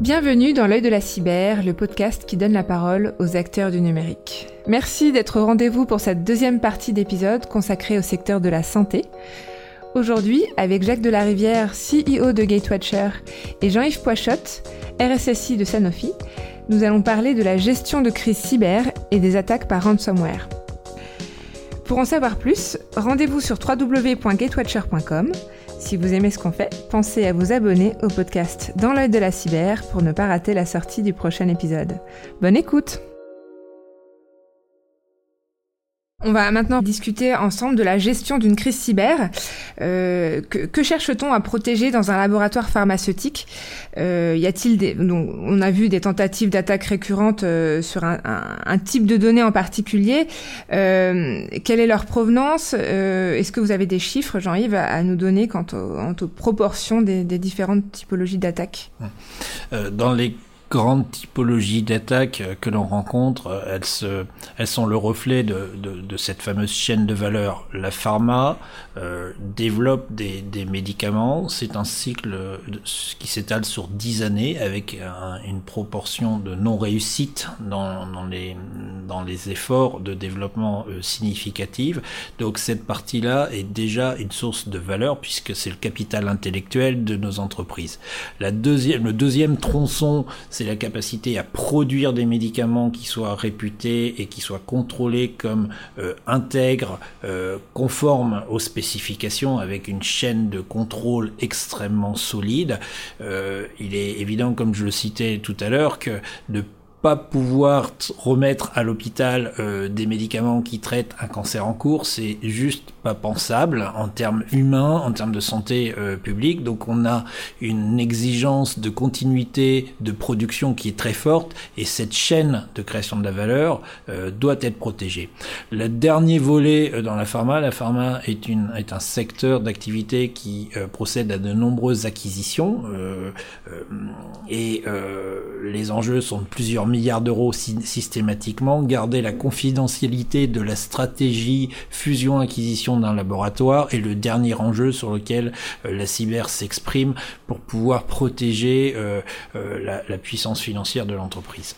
Bienvenue dans l'œil de la cyber, le podcast qui donne la parole aux acteurs du numérique. Merci d'être au rendez-vous pour cette deuxième partie d'épisode consacrée au secteur de la santé. Aujourd'hui, avec Jacques Delarivière, CEO de Gatewatcher, et Jean-Yves Poichotte, RSSI de Sanofi, nous allons parler de la gestion de crise cyber et des attaques par ransomware. Pour en savoir plus, rendez-vous sur www.gatewatcher.com. Si vous aimez ce qu'on fait, pensez à vous abonner au podcast Dans l'œil de la cyber pour ne pas rater la sortie du prochain épisode. Bonne écoute On va maintenant discuter ensemble de la gestion d'une crise cyber. Euh, que, cherche-t-on à protéger dans un laboratoire pharmaceutique? Euh, Y a-t-il des On a vu des tentatives d'attaques récurrentes euh, sur un, type de données en particulier. quelle est leur provenance? Est-ce que vous avez des chiffres, Jean-Yves, à, nous donner quant, aux proportions des, des différentes typologies d'attaques? Dans les grandes typologies d'attaques euh, que l'on rencontre, euh, elles, sont le reflet de, cette fameuse chaîne de valeur. La pharma euh, développe des, médicaments, c'est un cycle qui s'étale sur dix années avec une proportion de non-réussite dans, les, efforts de développement significatifs. Donc cette partie-là est déjà une source de valeur puisque c'est le capital intellectuel de nos entreprises. La deuxième, le deuxième tronçon, c'est la capacité à produire des médicaments qui soient réputés et qui soient contrôlés comme euh, intègres, euh, conformes aux spécifications, avec une chaîne de contrôle extrêmement solide. Euh, il est évident, comme je le citais tout à l'heure, que de pas pouvoir remettre à l'hôpital euh, des médicaments qui traitent un cancer en cours, c'est juste pas pensable en termes humains, en termes de santé euh, publique. Donc on a une exigence de continuité de production qui est très forte et cette chaîne de création de la valeur euh, doit être protégée. Le dernier volet dans la pharma, la pharma est, un secteur d'activité qui procède à de nombreuses acquisitions et les enjeux sont de plusieurs milliards d'euros systématiquement, garder la confidentialité de la stratégie fusion-acquisition d'un laboratoire est le dernier enjeu sur lequel euh, la cyber s'exprime pour pouvoir protéger euh, euh, la, puissance financière de l'entreprise.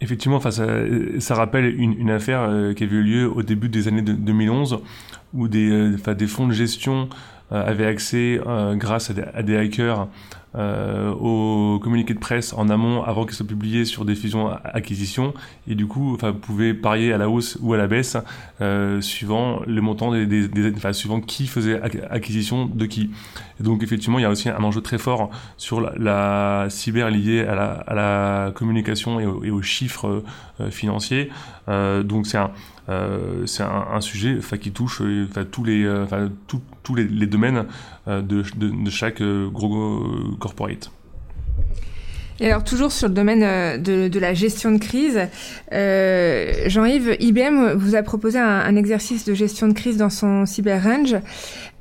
Effectivement, ça, rappelle une, affaire qui avait eu lieu au début des années 2011 où des, des fonds de gestion avaient accès, grâce à des hackers, euh, au communiqué de presse en amont avant qu'il soit publié sur des fusions-acquisitions et du coup enfin, pouvez parier à la hausse ou à la baisse euh, suivant le montant des, enfin, suivant qui faisait acquisition de qui. Donc effectivement il y a aussi un enjeu très fort sur la, cyber liée à la, communication et, aux chiffres euh, financiers. Euh, donc c'est un c'est un, sujet qui touche euh, tous les, euh, domaines de, chaque gros corporate. Et alors toujours sur le domaine de, la gestion de crise, euh, Jean-Yves, IBM vous a proposé un, exercice de gestion de crise dans son Cyber Range.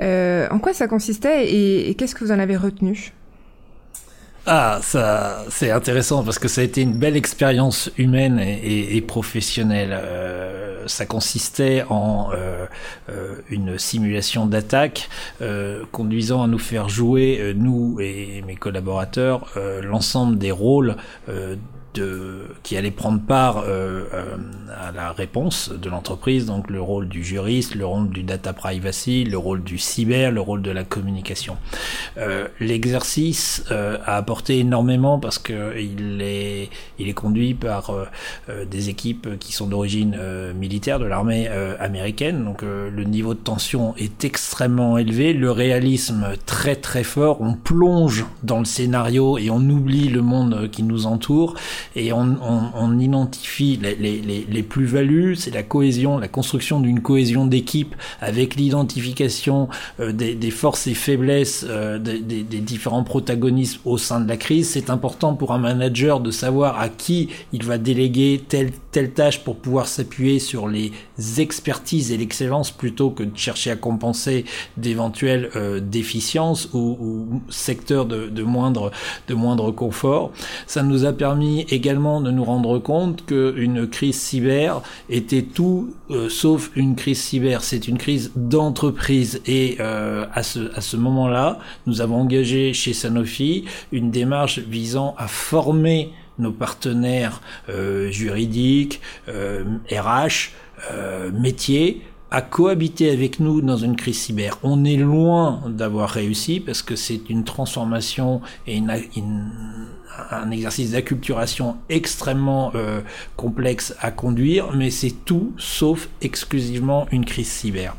Euh, en quoi ça consistait et qu'est-ce que vous en avez retenu? Ah, ça, c'est intéressant parce que ça a été une belle expérience humaine et, professionnelle. Euh, ça consistait en euh, euh une simulation d'attaque conduisant à nous faire jouer, nous et mes collaborateurs, l'ensemble des rôles de, qui allait prendre part euh, euh, à la réponse de l'entreprise, donc le rôle du juriste, le rôle du data privacy, le rôle du cyber, le rôle de la communication. Euh, L'exercice euh, a apporté énormément parce que il est, il est conduit par euh, des équipes qui sont d'origine militaire de l'armée américaine, donc le niveau de tension est extrêmement élevé, le réalisme très très fort, on plonge dans le scénario et on oublie le monde qui nous entoure et on, on, on identifie les, les, les plus-values, c'est la cohésion, la construction d'une cohésion d'équipe avec l'identification euh, des, des, forces et faiblesses euh, des, des, des, différents protagonistes au sein de la crise. C'est important pour un manager de savoir à qui il va déléguer telle, telle tâche pour pouvoir s'appuyer sur les expertises et l'excellence plutôt que de chercher à compenser d'éventuelles euh, déficiences ou, ou secteurs de, de, moindre, de moindre confort. Ça nous a permis également de nous rendre compte qu'une crise cyber était tout sauf une crise cyber, c'est une crise d'entreprise. Et à ce, à ce moment-là, nous avons engagé chez Sanofi une démarche visant à former nos partenaires juridiques, RH, métiers, à cohabiter avec nous dans une crise cyber. On est loin d'avoir réussi parce que c'est une transformation et une, un exercice d'acculturation extrêmement euh, complexe à conduire, mais c'est tout sauf exclusivement une crise cyber.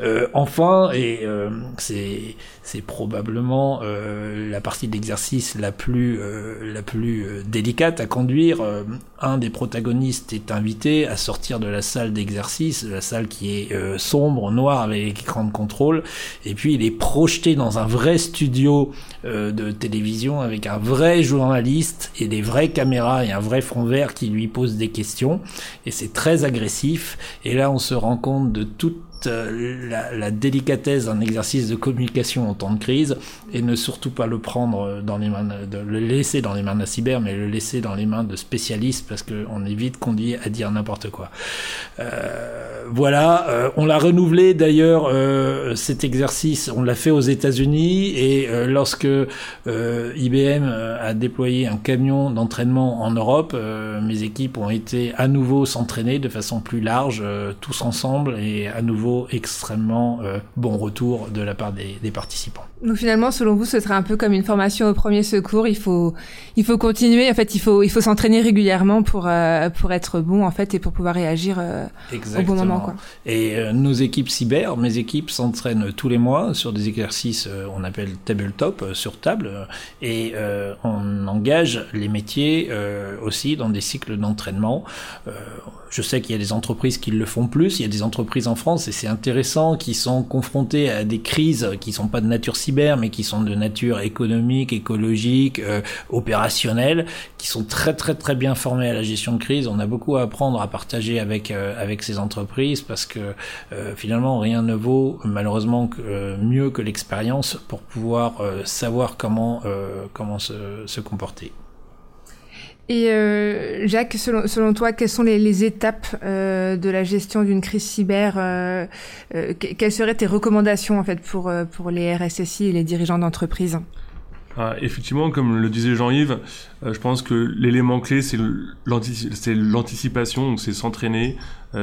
Euh, enfin, et euh, c'est probablement euh, la partie de l'exercice la plus euh, la plus euh, délicate à conduire. un des protagonistes est invité à sortir de la salle d'exercice, la salle qui est sombre, noire avec écran de contrôle, et puis il est projeté dans un vrai studio de télévision avec un vrai journaliste et des vraies caméras et un vrai fond vert qui lui pose des questions, et c'est très agressif. Et là, on se rend compte de toute euh, la, délicatesse d'un exercice de communication en temps de crise et ne surtout pas le prendre dans les mains, de, le laisser dans les mains d'un cyber, mais le laisser dans les mains de spécialistes parce qu'on est vite conduit à dire n'importe quoi. Euh, voilà, euh, on l'a renouvelé d'ailleurs cet exercice, on l'a fait aux États-Unis et lorsque IBM a déployé un camion d'entraînement en Europe, mes équipes ont été à nouveau s'entraîner de façon plus large, tous ensemble et à nouveau extrêmement euh, bon retour de la part des, des, participants. Donc finalement, selon vous, ce serait un peu comme une formation au premier secours. Il faut, il faut continuer. En fait, il faut, il faut s'entraîner régulièrement pour euh, pour être bon en fait et pour pouvoir réagir euh, au bon moment. Quoi. Et nos équipes cyber, mes équipes s'entraînent tous les mois sur des exercices, on appelle tabletop sur table, et on engage les métiers aussi dans des cycles d'entraînement. je sais qu'il y a des entreprises qui le font plus. Il y a des entreprises en France et c'est intéressant, qui sont confrontés à des crises qui sont pas de nature cyber, mais qui sont de nature économique, écologique, euh, opérationnelle, qui sont très très très bien formés à la gestion de crise. On a beaucoup à apprendre, à partager avec euh, avec ces entreprises parce que euh, finalement rien ne vaut malheureusement que, mieux que l'expérience pour pouvoir savoir comment comment se, se comporter. Et euh, Jacques, selon, selon, toi, quelles sont les, les étapes euh, de la gestion d'une crise cyber euh, euh Quelles seraient tes recommandations en fait pour euh, pour les RSSI et les dirigeants d'entreprise? Ah, effectivement, comme le disait Jean-Yves, je pense que l'élément clé, c'est l'anticipation, c'est s'entraîner,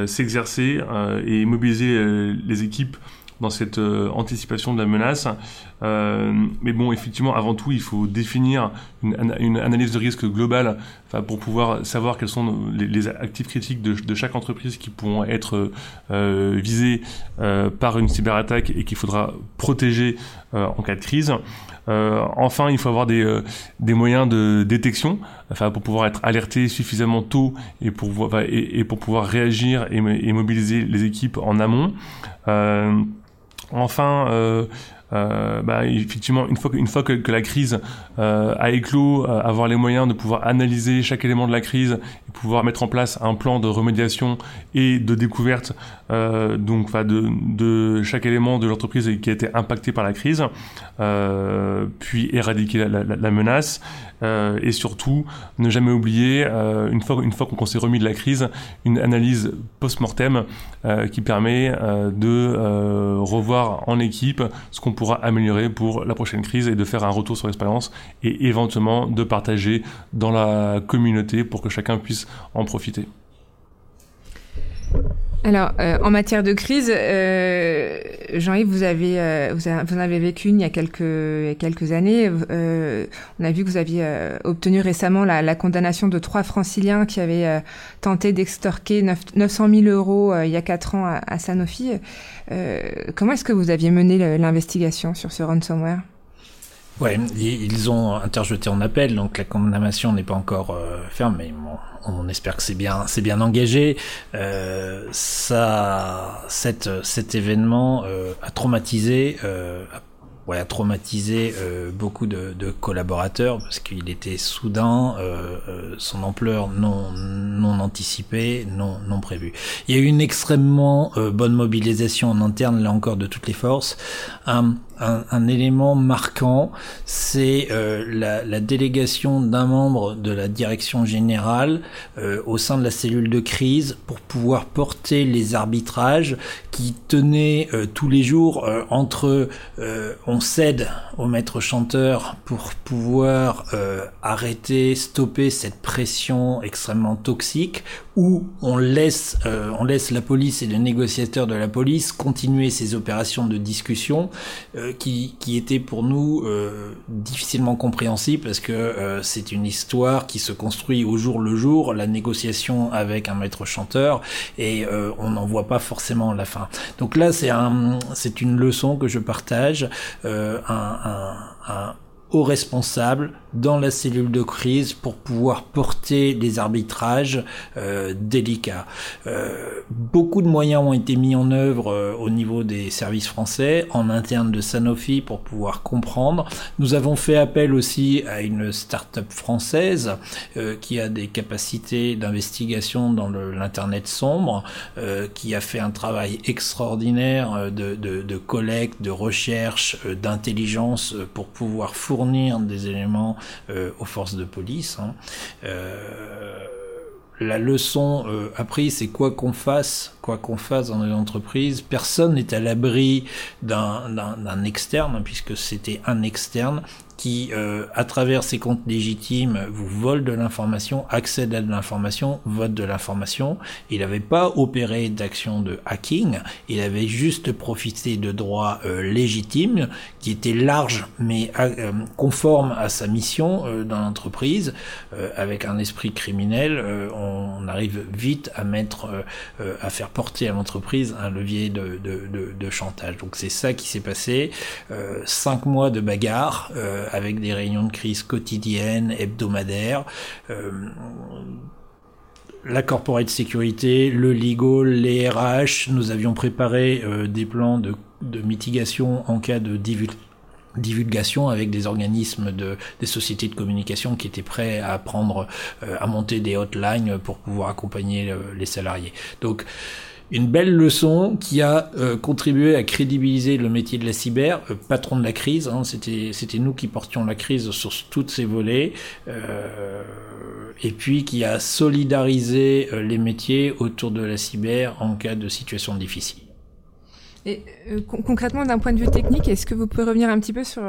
s'exercer et mobiliser les équipes dans cette euh, anticipation de la menace. Euh, mais bon, effectivement, avant tout, il faut définir une, une analyse de risque globale pour pouvoir savoir quels sont les, actifs critiques de, chaque entreprise qui pourront être euh, visés euh, par une cyberattaque et qu'il faudra protéger euh, en cas de crise. enfin, il faut avoir des, moyens de détection enfin, pour pouvoir être alerté suffisamment tôt et pour, et, et pour pouvoir réagir et, et, mobiliser les équipes en amont. Enfin, euh, bah, effectivement, une fois que, la crise euh, a éclos, euh, avoir les moyens de pouvoir analyser chaque élément de la crise et pouvoir mettre en place un plan de remédiation et de découverte donc de, chaque élément de l'entreprise qui a été impacté par la crise, puis éradiquer la, menace et surtout ne jamais oublier une fois une fois qu'on s'est remis de la crise une analyse post-mortem qui permet de revoir en équipe ce qu'on pourra améliorer pour la prochaine crise et de faire un retour sur l'expérience et éventuellement de partager dans la communauté pour que chacun puisse en profiter. Alors, euh, en matière de crise, euh, Jean-Yves, vous avez, euh, vous, en avez vécu une il y a quelques, années. Euh, on a vu que vous aviez euh, obtenu récemment la, condamnation de trois franciliens qui avaient tenté d'extorquer 900 000 euros il y a quatre ans à, à Sanofi. comment est-ce que vous aviez mené l'investigation sur ce ransomware? Ouais, ils ont interjeté en appel, donc la condamnation n'est pas encore ferme, mais on espère que c'est bien, c'est bien engagé. Euh, ça, cette, cet événement euh, a traumatisé, euh, ouais, a traumatisé euh, beaucoup de, de, collaborateurs parce qu'il était soudain, euh, euh, son ampleur non non anticipée, non non prévue. Il y a eu une extrêmement bonne mobilisation en interne là encore de toutes les forces. Un, élément marquant, c'est euh, la, délégation d'un membre de la direction générale euh, au sein de la cellule de crise pour pouvoir porter les arbitrages qui tenaient tous les jours entre on cède au maître chanteur pour pouvoir arrêter, stopper cette pression extrêmement toxique, ou on laisse, on laisse la police et les négociateurs de la police continuer ces opérations de discussion euh, qui, qui étaient pour nous euh, difficilement compréhensibles parce que euh, c'est une histoire qui se construit au jour le jour, la négociation avec un maître chanteur et on n'en voit pas forcément la fin. Donc là c'est un, c'est une leçon que je partage, un, un, un aux responsables dans la cellule de crise pour pouvoir porter des arbitrages euh, délicats. Euh, beaucoup de moyens ont été mis en œuvre euh, au niveau des services français, en interne de Sanofi pour pouvoir comprendre. Nous avons fait appel aussi à une start-up française qui a des capacités d'investigation dans l'internet sombre, qui a fait un travail extraordinaire de collecte, de recherche, d'intelligence pour pouvoir fournir des éléments euh, aux forces de police. Hein. Euh, la leçon euh, apprise, c'est quoi qu'on fasse, quoi qu'on fasse dans les entreprises, personne n'est à l'abri d'un externe, puisque c'était un externe qui, euh, à travers ses comptes légitimes, vous vole de l'information, accède à de l'information, vote de l'information. Il n'avait pas opéré d'action de hacking, il avait juste profité de droits euh, légitimes qui étaient larges mais euh, conformes à sa mission dans l'entreprise. avec un esprit criminel, on, arrive vite à mettre, à faire porter à l'entreprise un levier de, de, de, de chantage. Donc c'est ça qui s'est passé. cinq mois de bagarre avec des réunions de crise quotidiennes, hebdomadaires. Euh, la corporate sécurité, le legal, les RH, nous avions préparé euh, des plans de, mitigation en cas de divulgation avec des organismes de des sociétés de communication qui étaient prêts à prendre euh, à monter des hotlines pour pouvoir accompagner les salariés. Donc une belle leçon qui a euh, contribué à crédibiliser le métier de la cyber, euh, patron de la crise. Hein, c'était c'était nous qui portions la crise sur toutes ces volets, euh, et puis qui a solidarisé les métiers autour de la cyber en cas de situation difficile. Et concrètement, d'un point de vue technique, est-ce que vous pouvez revenir un petit peu sur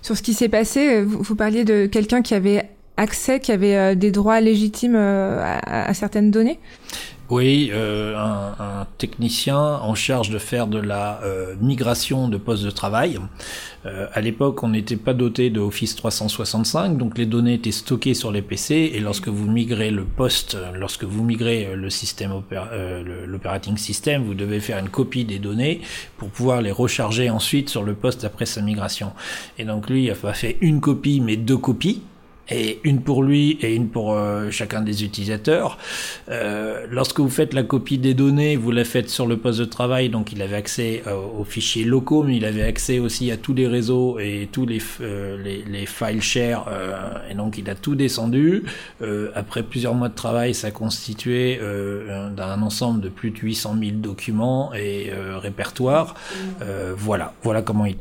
sur ce qui s'est passé? Vous, parliez de quelqu'un qui avait accès, qui avait des droits légitimes à certaines données? Oui, euh, un, technicien en charge de faire de la euh, migration de postes de travail. Euh, à l'époque, on n'était pas doté de Office 365, donc les données étaient stockées sur les PC. Et lorsque vous migrez le poste, lorsque vous migrez le système l'operating system, vous devez faire une copie des données pour pouvoir les recharger ensuite sur le poste après sa migration. Et donc lui, il a fait une copie, mais deux copies et une pour lui et une pour euh, chacun des utilisateurs. Euh, lorsque vous faites la copie des données, vous la faites sur le poste de travail, donc il avait accès euh, aux fichiers locaux, mais il avait accès aussi à tous les réseaux et tous les, les, les, file share, et donc il a tout descendu. après plusieurs mois de travail, ça constituait d'un ensemble de plus de 800 000 documents et répertoires. voilà, voilà comment il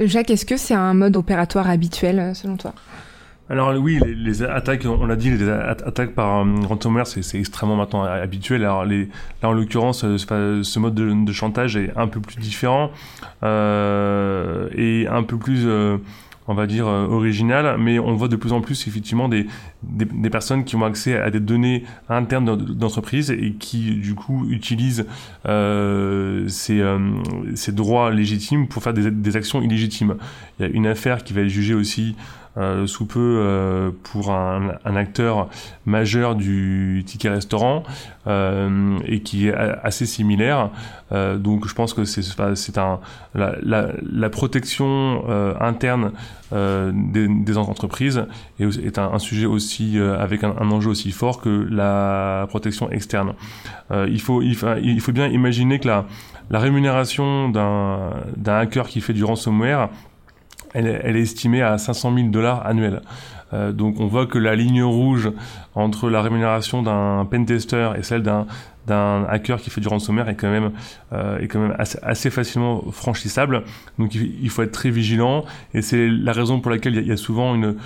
Jacques, est-ce que c'est un mode opératoire habituel selon toi? Alors oui, les, attaques, on l'a dit, les attaques par euh, ransomware, c'est extrêmement maintenant habituel. Alors là, en l'occurrence, euh, ce mode de, chantage est un peu plus différent euh, et un peu plus, on va dire, original. Mais on voit de plus en plus effectivement des, des, personnes qui ont accès à des données internes d'entreprise et qui du coup utilisent ces, ces, droits légitimes pour faire des, des actions illégitimes. Il y a une affaire qui va être jugée aussi euh, sous peu euh, pour un, un, acteur majeur du ticket restaurant euh, et qui est assez similaire. Euh, donc je pense que c'est un la, la, la protection euh, interne des, des, entreprises est, un, sujet aussi avec un, un, enjeu aussi fort que la protection externe. il faut il, il faut bien imaginer que la la rémunération d'un hacker qui fait du ransomware elle, est estimée à 500 000 dollars annuels. Euh, donc on voit que la ligne rouge entre la rémunération d'un pentester et celle d'un hacker qui fait du ransomware est quand même, euh, est quand même assez, facilement franchissable. Donc il, faut être très vigilant et c'est la raison pour laquelle il y, a, souvent une,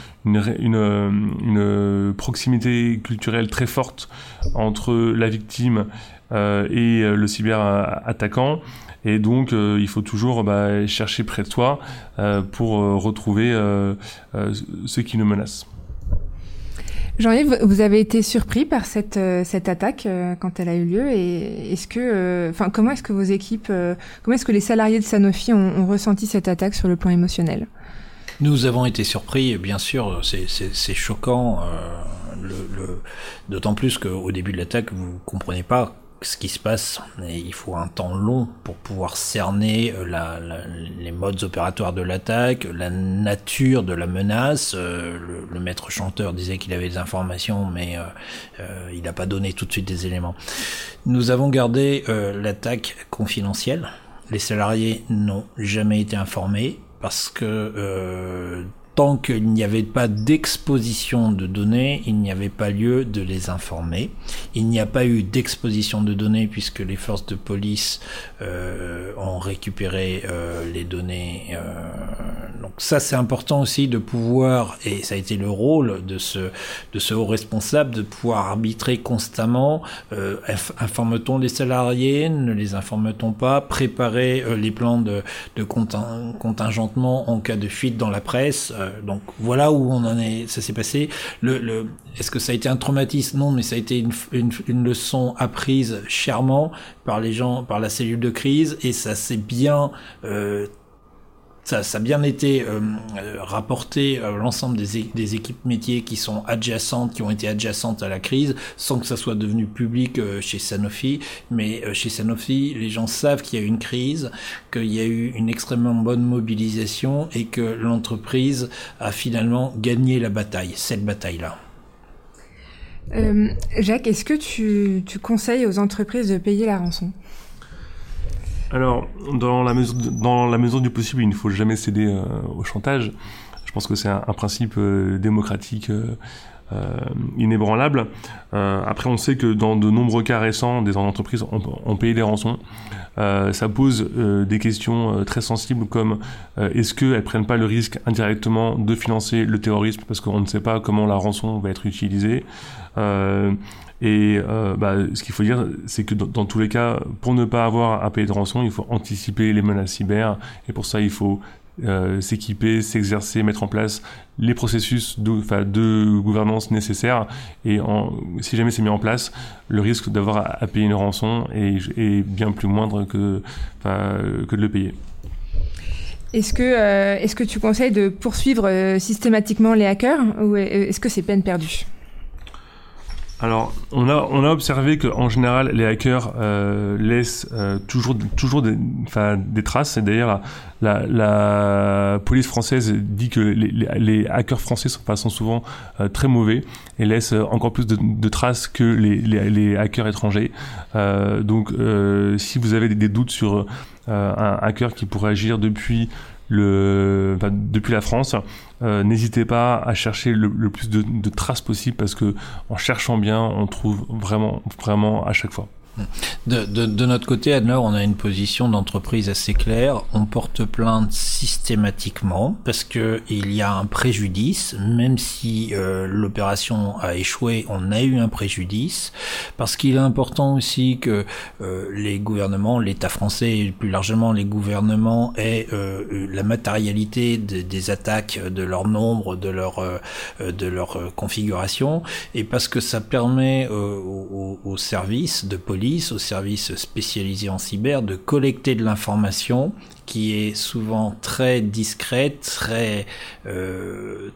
proximité culturelle très forte entre la victime euh, et le cyber attaquant. Et donc, euh, il faut toujours bah, chercher près de toi euh, pour euh, retrouver ceux qui nous menacent. Jean-Yves, vous avez été surpris par cette cette attaque quand elle a eu lieu et est-ce que, enfin, comment est-ce que vos équipes, comment est-ce que les salariés de Sanofi ont, ressenti cette attaque sur le plan émotionnel? Nous avons été surpris, bien sûr, c'est choquant, le, d'autant plus qu'au début de l'attaque, vous comprenez pas ce qui se passe. Et il faut un temps long pour pouvoir cerner euh, la, les modes opératoires de l'attaque, la nature de la menace. Euh, le, maître chanteur disait qu'il avait des informations, mais euh, il n'a pas donné tout de suite des éléments. Nous avons gardé l'attaque confidentielle. Les salariés n'ont jamais été informés parce que tant qu'il n'y avait pas d'exposition de données, il n'y avait pas lieu de les informer. Il n'y a pas eu d'exposition de données puisque les forces de police euh, ont récupéré euh, les données. Euh, donc ça c'est important aussi de pouvoir, et ça a été le rôle de ce, de ce haut responsable, de pouvoir arbitrer constamment. informe-t-on les salariés Ne les informe-t-on pas Préparer les plans de, de contingentement en cas de fuite dans la presse euh, donc voilà où on en est. Ça s'est passé. Le, est-ce que ça a été un traumatisme? Non, mais ça a été une, leçon apprise chèrement par les gens, par la cellule de crise, et ça s'est bien euh, ça, a bien été euh, euh rapporté à l'ensemble des, équipes métiers qui sont adjacentes, qui ont été adjacentes à la crise, sans que ça soit devenu public euh, chez Sanofi. Mais euh, chez Sanofi, les gens savent qu'il y a eu une crise, qu'il y a eu une extrêmement bonne mobilisation et que l'entreprise a finalement gagné la bataille, cette bataille-là. Euh, Jacques, est-ce que tu conseilles aux entreprises de payer la rançon? Alors, dans la, mesure, dans la mesure du possible, il ne faut jamais céder euh, au chantage. Je pense que c'est un, principe euh, démocratique euh, inébranlable. après, on sait que dans de nombreux cas récents, des entreprises ont, payé des rançons. ça pose des questions très sensibles comme est-ce qu'elles prennent pas le risque indirectement de financer le terrorisme parce qu'on ne sait pas comment la rançon va être utilisée. Et euh, bah, ce qu'il faut dire, c'est que dans, tous les cas, pour ne pas avoir à payer de rançon, il faut anticiper les menaces cyber. Et pour ça, il faut euh, s'équiper, s'exercer, mettre en place les processus de, gouvernance nécessaires. Et si jamais c'est mis en place, le risque d'avoir à, payer une rançon est, bien plus moindre que, de le payer. Est-ce que, euh, est-ce que tu conseilles de poursuivre systématiquement les hackers ou est-ce que c'est peine perdue? Alors, on a, on a observé qu'en général, les hackers euh, laissent euh, toujours, toujours des, des traces. Et d'ailleurs, la, la, police française dit que les, les, hackers français sont, sont souvent euh, très mauvais et laissent encore plus de, de traces que les, les, hackers étrangers. Euh, donc, euh, si vous avez des, des doutes sur un hacker qui pourrait agir depuis depuis la France, euh, n'hésitez pas à chercher le, plus de, de, traces possible parce que en cherchant bien, on trouve vraiment, vraiment à chaque fois. De, de, de, notre côté, Adler, on a une position d'entreprise assez claire. On porte plainte systématiquement parce que il y a un préjudice, même si euh, l'opération a échoué, on a eu un préjudice. Parce qu'il est important aussi que euh, les gouvernements, l'État français et plus largement les gouvernements aient euh, la matérialité des attaques, de leur nombre, de leur de leur configuration, et parce que ça permet aux, aux services de police aux services spécialisés en cyber, de collecter de l'information qui est souvent très discrète, très euh,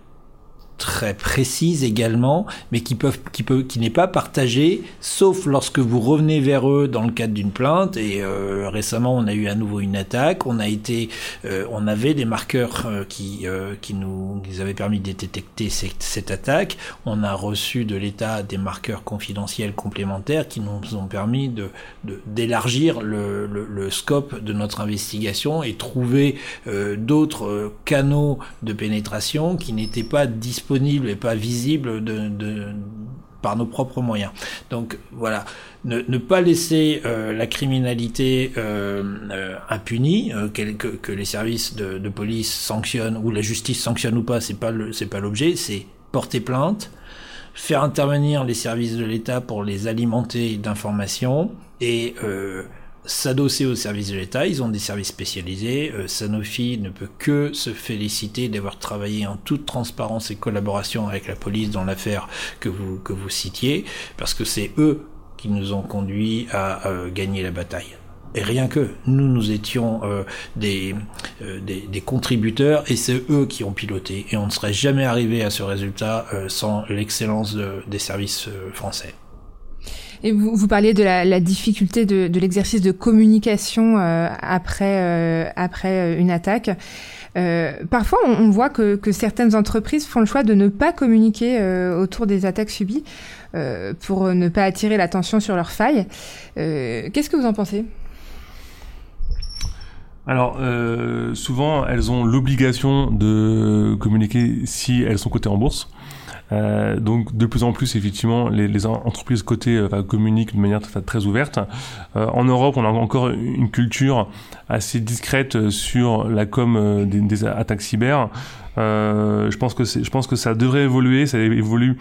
très précise également, mais qui peuvent, qui peut, qui n'est pas partagée, sauf lorsque vous revenez vers eux dans le cadre d'une plainte. Et euh, récemment, on a eu à nouveau une attaque. On a été, euh, on avait des marqueurs euh, qui, qui nous, qui avaient permis de détecter cette, cette attaque. On a reçu de l'État des marqueurs confidentiels complémentaires qui nous ont permis de d'élargir le, le, le, scope de notre investigation et trouver d'autres canaux de pénétration qui n'étaient pas disponibles et pas visible de, par nos propres moyens. Donc voilà, ne, ne pas laisser euh, la criminalité euh, euh impunie, euh, que, que, les services de, de, police sanctionnent ou la justice sanctionne ou pas, c'est pas c'est pas l'objet, c'est porter plainte, faire intervenir les services de l'État pour les alimenter d'informations et s'adosser aux services de l'État. Ils ont des services spécialisés. Euh, Sanofi ne peut que se féliciter d'avoir travaillé en toute transparence et collaboration avec la police dans l'affaire que vous, que vous citiez, parce que c'est eux qui nous ont conduits à gagner la bataille. Et rien que nous, nous étions euh, des, euh, des, des, contributeurs et c'est eux qui ont piloté. Et on ne serait jamais arrivé à ce résultat sans l'excellence des services français. Et vous, vous parliez de la, la difficulté de, de l'exercice de communication euh, après, euh, après euh, une attaque. Euh, parfois, on, on voit que, que, certaines entreprises font le choix de ne pas communiquer autour des attaques subies pour ne pas attirer l'attention sur leurs failles. Qu'est-ce que vous en pensez? Alors, souvent, elles ont l'obligation de communiquer si elles sont cotées en bourse. Euh, donc de plus en plus, effectivement, les, les entreprises cotées euh, communiquent de manière très ouverte. Euh, en Europe, on a encore une culture assez discrète sur la com des, des attaques cyber. Je pense que je pense que ça devrait évoluer. Ça évolue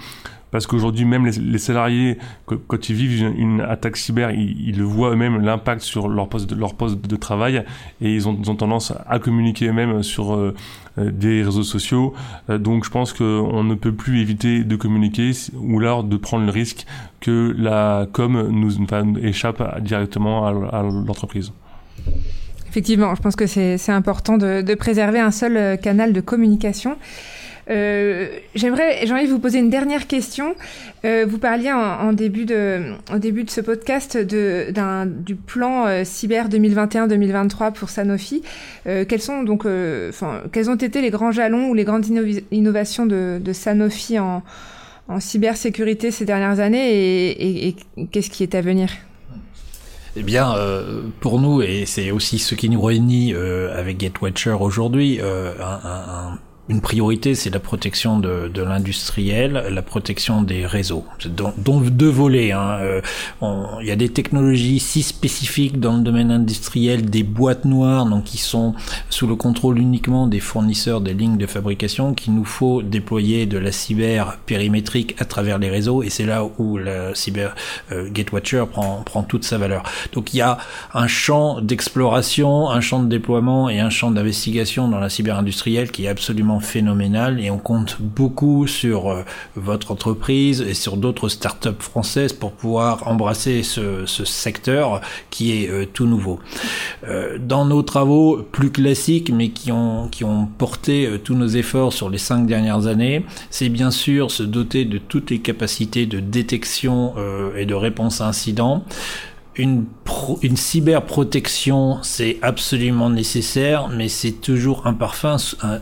parce qu'aujourd'hui même les, salariés quand ils vivent une, attaque cyber ils, voient eux-mêmes l'impact sur leur poste de, travail et ils ont, tendance à communiquer eux-mêmes sur euh, euh, des réseaux sociaux euh, donc je pense qu'on ne peut plus éviter de communiquer ou alors de prendre le risque que la com nous échappe directement à l'entreprise. Effectivement, je pense que c'est important de, préserver un seul canal de communication. Euh, J'aimerais, j'ai envie de vous poser une dernière question. Euh, vous parliez en, début de, en début de ce podcast de, du plan euh, cyber 2021-2023 pour Sanofi. Euh, quels sont donc, euh, enfin, quels ont été les grands jalons ou les grandes innovations de, Sanofi en, cybersécurité ces dernières années et qu'est-ce qui est à venir? Eh bien, euh, pour nous, et c'est aussi ce qui nous réunit euh, avec GetWatcher aujourd'hui, euh, un, une priorité, c'est la protection de, de l'industriel, la protection des réseaux. Donc deux volets. Hein. Euh, il y a des technologies si spécifiques dans le domaine industriel, des boîtes noires, donc qui sont sous le contrôle uniquement des fournisseurs des lignes de fabrication, qu'il nous faut déployer de la cyber périmétrique à travers les réseaux, et c'est là où la cyber euh, Gatewatcher prend, prend toute sa valeur. Donc il y a un champ d'exploration, un champ de déploiement et un champ d'investigation dans la cyber industrielle qui est absolument phénoménal et on compte beaucoup sur euh, votre entreprise et sur d'autres startups françaises pour pouvoir embrasser ce, ce secteur qui est euh, tout nouveau. Euh, dans nos travaux plus classiques mais qui ont, qui ont porté tous nos efforts sur les cinq dernières années, c'est bien sûr se doter de toutes les capacités de détection et de réponse à incidents une, pro, une cyberprotection, c'est absolument nécessaire, mais c'est toujours imparfait,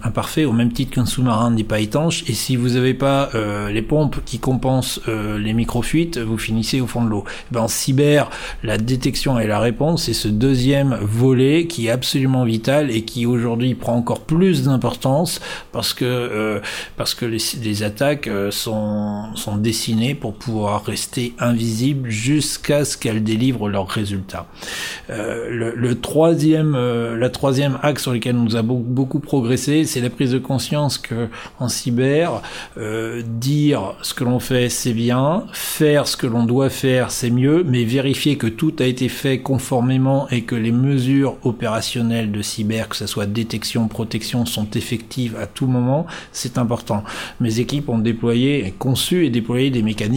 imparfait au même titre qu'un sous-marin n'est pas étanche. Et si vous n'avez pas euh, les pompes qui compensent euh, les microfuites, vous finissez au fond de l'eau. Eh ben, en cyber, la détection et la réponse, c'est ce deuxième volet qui est absolument vital et qui aujourd'hui prend encore plus d'importance parce que euh, parce que les, les attaques euh, sont sont dessinées pour pouvoir rester invisibles jusqu'à ce qu'elles délivrent leurs résultats. Euh, le, troisième, euh, la troisième axe sur lequel nous avons beaucoup progressé, c'est la prise de conscience que en cyber, euh, dire ce que l'on fait c'est bien, faire ce que l'on doit faire c'est mieux, mais vérifier que tout a été fait conformément et que les mesures opérationnelles de cyber, que ce soit détection, protection, sont effectives à tout moment, c'est important. Mes équipes ont déployé, conçu et déployé des mécanismes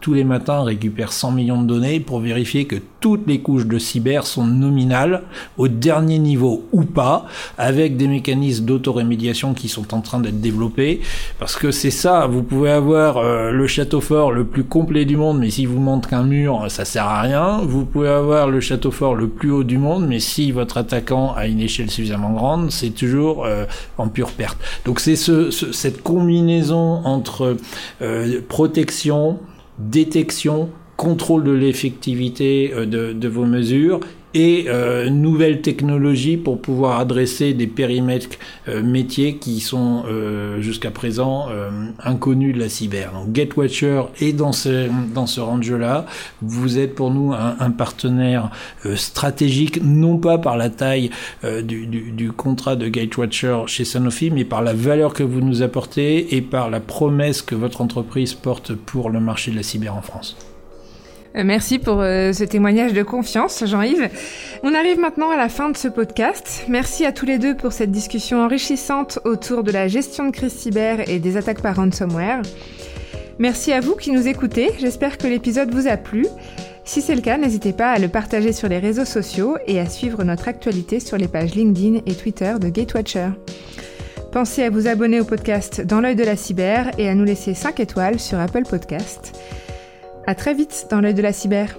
tous les matins récupèrent 100 millions de données pour vérifier que toutes les couches de cyber sont nominales au dernier niveau ou pas, avec des mécanismes d'autorémédiation qui sont en train d'être développés, parce que c'est ça, vous pouvez avoir euh, le château fort le plus complet du monde, mais si vous montre qu'un mur, ça sert à rien. Vous pouvez avoir le château fort le plus haut du monde, mais si votre attaquant a une échelle suffisamment grande, c'est toujours euh, en pure perte. Donc c'est ce, ce, cette combinaison entre euh, protection, détection, contrôle de l'effectivité de, de, vos mesures et euh, nouvelles technologies pour pouvoir adresser des périmètres euh, métiers qui sont euh, jusqu'à présent euh, inconnus de la cyber. Donc Gatewatcher est dans ce, dans ce range-là. Vous êtes pour nous un, un partenaire euh, stratégique, non pas par la taille du, du, du, contrat de Gatewatcher chez Sanofi, mais par la valeur que vous nous apportez et par la promesse que votre entreprise porte pour le marché de la cyber en France. Euh, merci pour euh, ce témoignage de confiance, Jean-Yves. On arrive maintenant à la fin de ce podcast. Merci à tous les deux pour cette discussion enrichissante autour de la gestion de crise cyber et des attaques par ransomware. Merci à vous qui nous écoutez. J'espère que l'épisode vous a plu. Si c'est le cas, n'hésitez pas à le partager sur les réseaux sociaux et à suivre notre actualité sur les pages LinkedIn et Twitter de Gatewatcher. Pensez à vous abonner au podcast Dans l'œil de la cyber et à nous laisser 5 étoiles sur Apple Podcast. À très vite dans l'œil de la cyber.